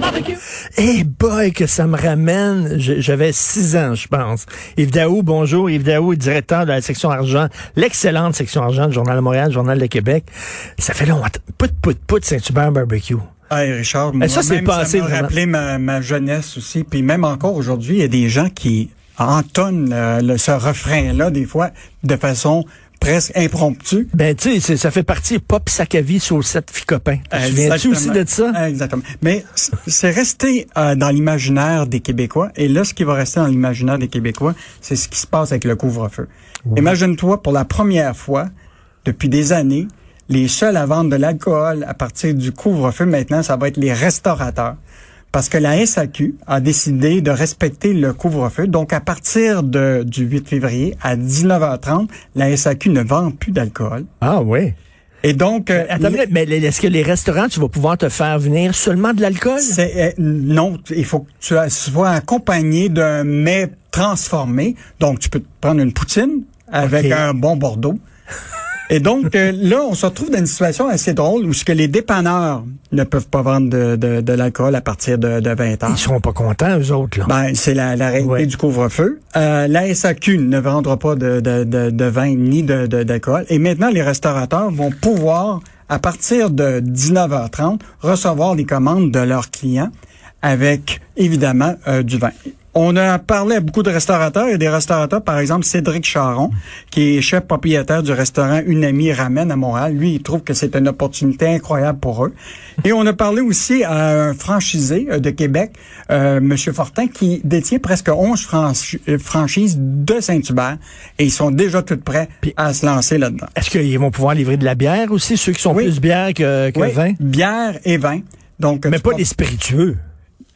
Barbecue. Eh boy, que ça me ramène. J'avais six ans, je pense. Yves Daou, bonjour. Yves Daou, directeur de la section argent, l'excellente section argent du Journal de Montréal, Journal de Québec. Ça fait longtemps. Put, put, put, Saint-Hubert Barbecue. Hey Richard, Eh, ça, c'est moi-même, passé ça m'a rappelé ma, ma jeunesse aussi. Puis même encore aujourd'hui, il y a des gens qui entonnent euh, le- ce refrain-là des fois de façon presque impromptue. Ben, tu sais, ça fait partie pop sac à vie, saucette, ficopain. Tu souviens-tu aussi de ça? Exactement. Mais c'est resté euh, dans l'imaginaire des Québécois. Et là, ce qui va rester dans l'imaginaire des Québécois, c'est ce qui se passe avec le couvre-feu. Imagine-toi, pour la première fois, depuis des années, les seuls à vendre de l'alcool à partir du couvre-feu, maintenant, ça va être les restaurateurs. Parce que la SAQ a décidé de respecter le couvre-feu. Donc, à partir de, du 8 février à 19h30, la SAQ ne vend plus d'alcool. Ah, oui. Et donc, euh, Attends, mais est-ce que les restaurants, tu vas pouvoir te faire venir seulement de l'alcool? C'est euh, non, il faut que tu sois accompagné d'un mets transformé. Donc tu peux te prendre une poutine avec un bon Bordeaux. Et donc euh, là, on se retrouve dans une situation assez drôle où ce que les dépanneurs ne peuvent pas vendre de, de, de l'alcool à partir de, de 20 ans. Ils seront pas contents, eux autres, là. Ben, c'est la, la réalité Ouais. du couvre-feu. Euh, la SAQ ne vendra pas de, de, de, de vin ni de de- d'alcool. Et maintenant, les restaurateurs vont pouvoir, à partir de 19h30, recevoir les commandes de leurs clients avec, évidemment, euh, du vin. On a parlé à beaucoup de restaurateurs. A des restaurateurs, par exemple, Cédric Charon, qui est chef propriétaire du restaurant Une Amie Ramène à Montréal. Lui, il trouve que c'est une opportunité incroyable pour eux. Et on a parlé aussi à un franchisé euh, de Québec, euh, Monsieur Fortin, qui détient presque 11 franchi- euh, franchises de Saint-Hubert. Et ils sont déjà tous prêts à se lancer là-dedans. Est-ce qu'ils vont pouvoir livrer de la bière aussi, ceux qui sont Oui. plus bière que, que Oui, vin? bière et vin. Donc, Mais tu pas les spiritueux.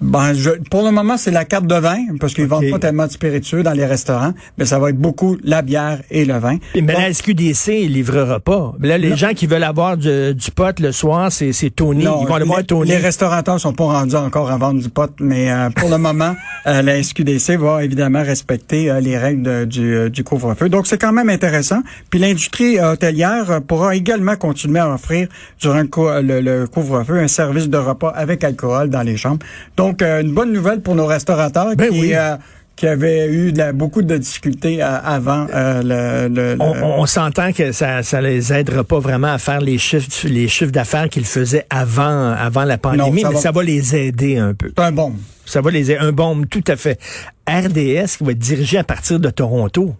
Ben, je, pour le moment, c'est la carte de vin, parce qu'ils Ok. vendent pas tellement de spiritueux dans les restaurants, mais ça va être beaucoup la bière et le vin. Mais Donc, la SQDC, livrera pas. Là, les Non. gens qui veulent avoir du, du pot le soir, c'est Tony. non, Ils vont aller voir les, Tony. les restaurateurs sont pas rendus encore à vendre du pot, mais euh, pour le moment, euh, la SQDC va évidemment respecter euh, les règles de- du, euh, du couvre-feu. Donc, c'est quand même intéressant. Puis l'industrie euh, hôtelière euh, pourra également continuer à offrir durant le, le- le couvre-feu un service de repas avec alcool dans les chambres. Donc, euh, une bonne nouvelle pour nos restaurateurs Ben qui, oui. euh, qui avaient eu de la- beaucoup de difficultés euh, avant euh, le... le- On, le- on- on s'entend que ça, ça les aidera pas vraiment à faire les chiffres, les chiffres d'affaires qu'ils faisaient avant, avant la pandémie, ça mais va- ça va les aider un peu. C'est un bon. Ça va les aider. Un bon, tout à fait. RDS qui va être dirigé à partir de Toronto.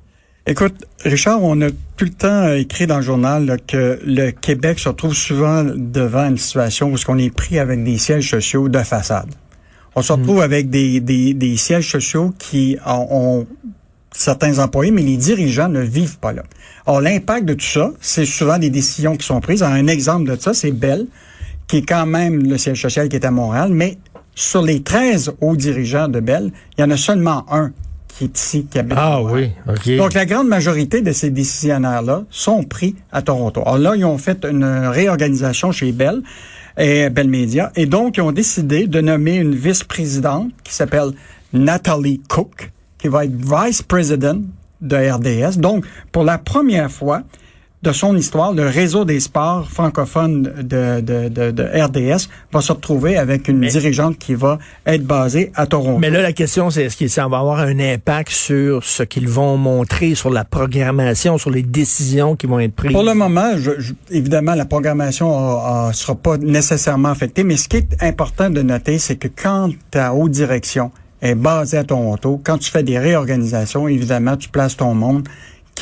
Écoute, Richard, on a tout le temps écrit dans le journal là, que le Québec se retrouve souvent devant une situation où on est pris avec des sièges sociaux de façade. On se retrouve avec des, des, des sièges sociaux qui ont, ont certains employés, mais les dirigeants ne vivent pas là. Or, l'impact de tout ça, c'est souvent des décisions qui sont prises. Un exemple de ça, c'est Bell, qui est quand même le siège social qui est à Montréal, mais sur les 13 hauts dirigeants de Bell, il y en a seulement un qui est ici, qui habite à Montréal. Ah OK. Donc, la grande majorité de ces décisionnaires-là sont pris à Toronto. Alors là, ils ont fait une réorganisation chez Bell et Bell Media. Et donc, ils ont décidé de nommer une vice-présidente qui s'appelle Natalie Cook, qui va être vice-président de RDS. Donc, pour la première fois de son histoire, le réseau des sports francophones de, de, de, de RDS va se retrouver avec une dirigeante qui va être basée à Toronto. Mais là, la question, c'est est-ce que ça va avoir un impact sur ce qu'ils vont montrer, sur la programmation, sur les décisions qui vont être prises? Pour le moment, je, je- évidemment, la programmation a- a- sera pas nécessairement affectée, mais ce qui est important de noter, c'est que quand ta haute direction est basée à Toronto, quand tu fais des réorganisations, évidemment, tu places ton monde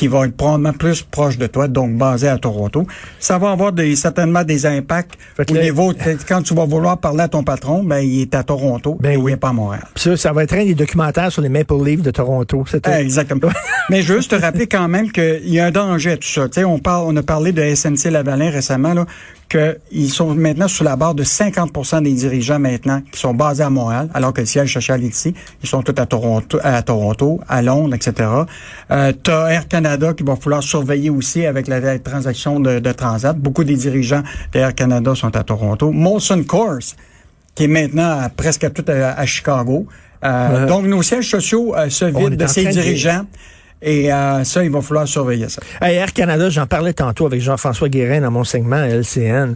qui va être probablement plus proche de toi, donc basé à Toronto. Ça va avoir des, certainement des impacts Fait au là- niveau, quand tu vas vouloir parler à ton patron, ben, il est à Toronto, Ben et oui. il n'est pas à Montréal. Ça, ça va être un des documentaires sur les Maple Leafs de Toronto. C'est tout. Ah, exactement. Mais juste te rappeler quand même qu'il y a un danger à tout ça. Tu sais, on parle, on a parlé de SNC Lavalin récemment, là, qu'ils sont maintenant sous la barre de 50 des dirigeants maintenant qui sont basés à Montréal, alors que le siège social est ici. Ils sont tous à Toronto, à, Toronto, à Londres, etc. Euh, tu as Air Canada qui va falloir surveiller aussi avec la, transaction de, de, Transat. Beaucoup des dirigeants d'Air Canada sont à Toronto. Molson Coors, qui est maintenant presque tout à, Chicago. Euh, donc, nos sièges sociaux euh, se vident de ces dirigeants. Et euh, ça, il va falloir surveiller ça. Air Canada, j'en parlais tantôt avec Jean-François Guérin dans mon segment LCN.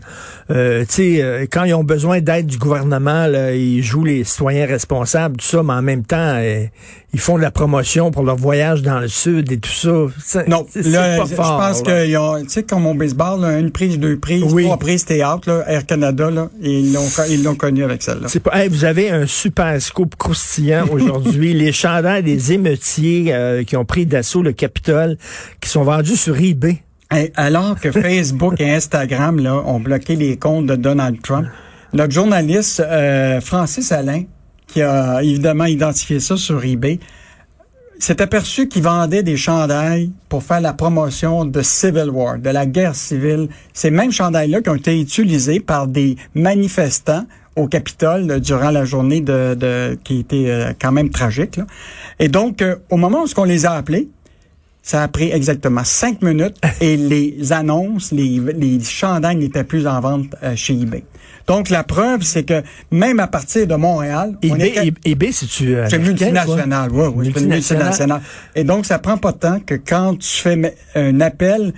Euh, tu sais, euh, quand ils ont besoin d'aide du gouvernement, là, ils jouent les citoyens responsables, tout ça, mais en même temps, ils font de la promotion pour leur voyage dans le sud et tout ça. Non, là, pas fort, je pense qu'ils ont, tu sais, comme au baseball, là, une prise, deux prises, trois prises, t'es out, là, Air Canada, là, et ils l'ont, ils l'ont connu avec celle-là. C'est pas, vous avez un super scoop croustillant aujourd'hui. les chandails des émeutiers qui ont pris d'assaut le Capitole, qui sont vendus sur eBay. alors que Facebook et Instagram là, ont bloqué les comptes de Donald Trump, notre journaliste euh, Francis Alain, qui a évidemment identifié ça sur eBay, s'est aperçu qu'il vendait des chandails pour faire la promotion de Civil War, de la guerre civile. Ces mêmes chandails-là qui ont été utilisés par des manifestants au Capitole durant la journée de, qui était euh, quand même tragique. Et donc, euh, au moment où on les a appelés, ça a pris exactement cinq minutes et les annonces, les, les chandails n'étaient plus en vente euh, chez eBay. Donc, la preuve, c'est que même à partir de Montréal... eBay, eBay c'est-tu... C'est multinational, oui, oui, c'est multinational. Et donc, ça prend pas de temps que quand tu fais un appel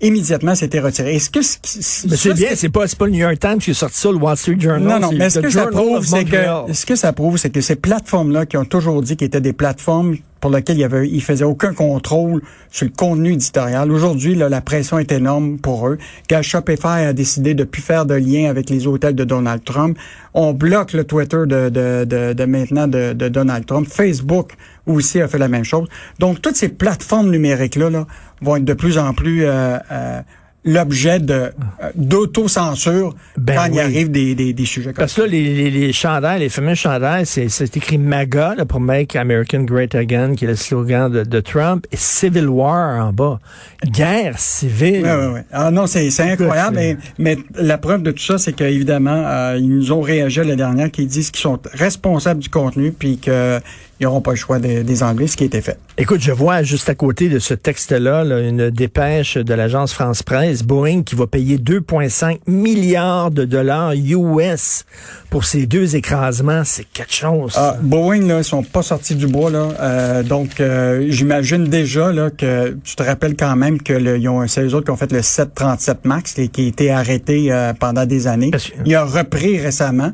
immédiatement c'était retiré. Est-ce que c'est bien, c'est pas pas le New York Times qui a sorti ça, le Wall Street Journal. Non, non, mais ce que ça prouve, c'est que ce que ça prouve, c'est que ces plateformes là qui ont toujours dit qu'ils étaient des plateformes pour lesquelles il y avait, ils faisaient aucun contrôle sur le contenu éditorial. Aujourd'hui, la pression est énorme pour eux. Quand Shopify a décidé de plus faire de lien avec les hôtels de Donald Trump, on bloque le Twitter de, de, de, de maintenant de, de Donald Trump. Facebook aussi a fait la même chose. Donc, toutes ces plateformes numériques-là là, vont être de plus en plus euh, euh, l'objet de euh, d'autocensure ben quand il arrive des, des, des sujets comme Parce que là, les, les, les chandails, les fameux chandails, c'est, c'est écrit MAGA là, pour Make American Great Again, qui est le slogan de, de Trump, et Civil War en bas. Guerre civile. Oui, oui, oui. Ah non, c'est, c'est incroyable. Mais, mais, la preuve de tout ça, c'est qu'évidemment, euh, ils nous ont réagi la dernière, qui disent qu'ils sont responsables du contenu, puis que ils n'auront pas le choix de, des Anglais, ce qui a été fait. Écoute, je vois juste à côté de ce texte-là une dépêche de l'agence France Presse, Boeing, qui va payer 2,5 milliards de dollars US pour ces deux écrasements. C'est quelque chose. Ah, Boeing, là, ils sont pas sortis du bois. Là. Euh, donc, euh, j'imagine déjà là, que tu te rappelles quand même que le, ils ont, c'est eux autres qui ont fait le 737 MAX, et qui a été arrêté euh, pendant des années. Il a repris récemment,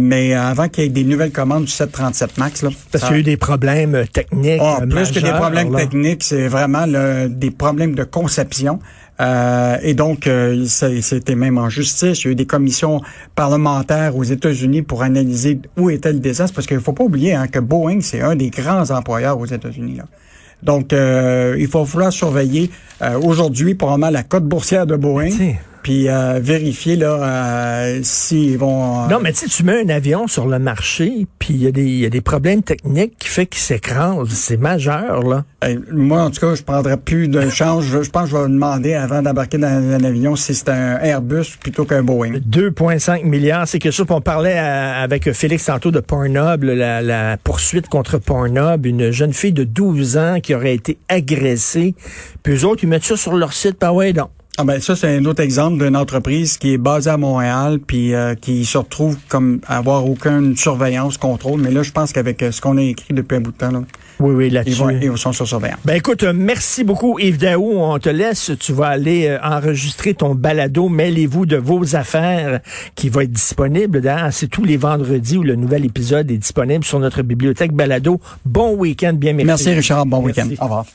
mais avant qu'il y ait des nouvelles commandes du 737 MAX, là, il y a eu des problèmes techniques. Oh, plus que des problèmes techniques, c'est vraiment des problèmes de conception. Euh, et donc, euh, c'était même en justice. Il y a eu des commissions parlementaires aux États-Unis pour analyser où était le désastre, parce qu'il faut pas oublier hein, que Boeing, c'est un des grands employeurs aux États-Unis. Donc, euh, il faut falloir surveiller euh, aujourd'hui probablement la cote boursière de Boeing puis euh, vérifier là euh, s'ils vont. Euh, non, mais tu tu mets un avion sur le marché, puis il y, y, a des problèmes techniques qui fait qu'il s'écrase. C'est majeur là. moi, en tout cas, je prendrais plus de chance. Je, pense que je vais demander avant d'embarquer dans un avion si c'est un Airbus plutôt qu'un Boeing. 2,5 milliards, c'est quelque chose. On parlait avec Félix tantôt de Pornhub, la, la poursuite contre Pornhub, une jeune fille de 12 ans qui aurait été agressée. Puis eux autres, ils mettent ça sur leur site, pas ouais donc. Ah ben ça c'est un autre exemple d'une entreprise qui est basée à Montréal puis euh, qui se retrouve comme avoir aucune surveillance, contrôle. Mais là je pense qu'avec euh, ce qu'on a écrit depuis un bout de temps là, oui oui là-dessus ils, sont sur surveillance. Ben écoute, euh, merci beaucoup Yves Daou. On te laisse. Tu vas aller enregistrer ton balado. Mêlez-vous de vos affaires qui va être disponible. C'est tous les vendredis où le nouvel épisode est disponible sur notre bibliothèque balado. Bon week-end, bien merci. Merci Richard. Bon week-end. Au revoir.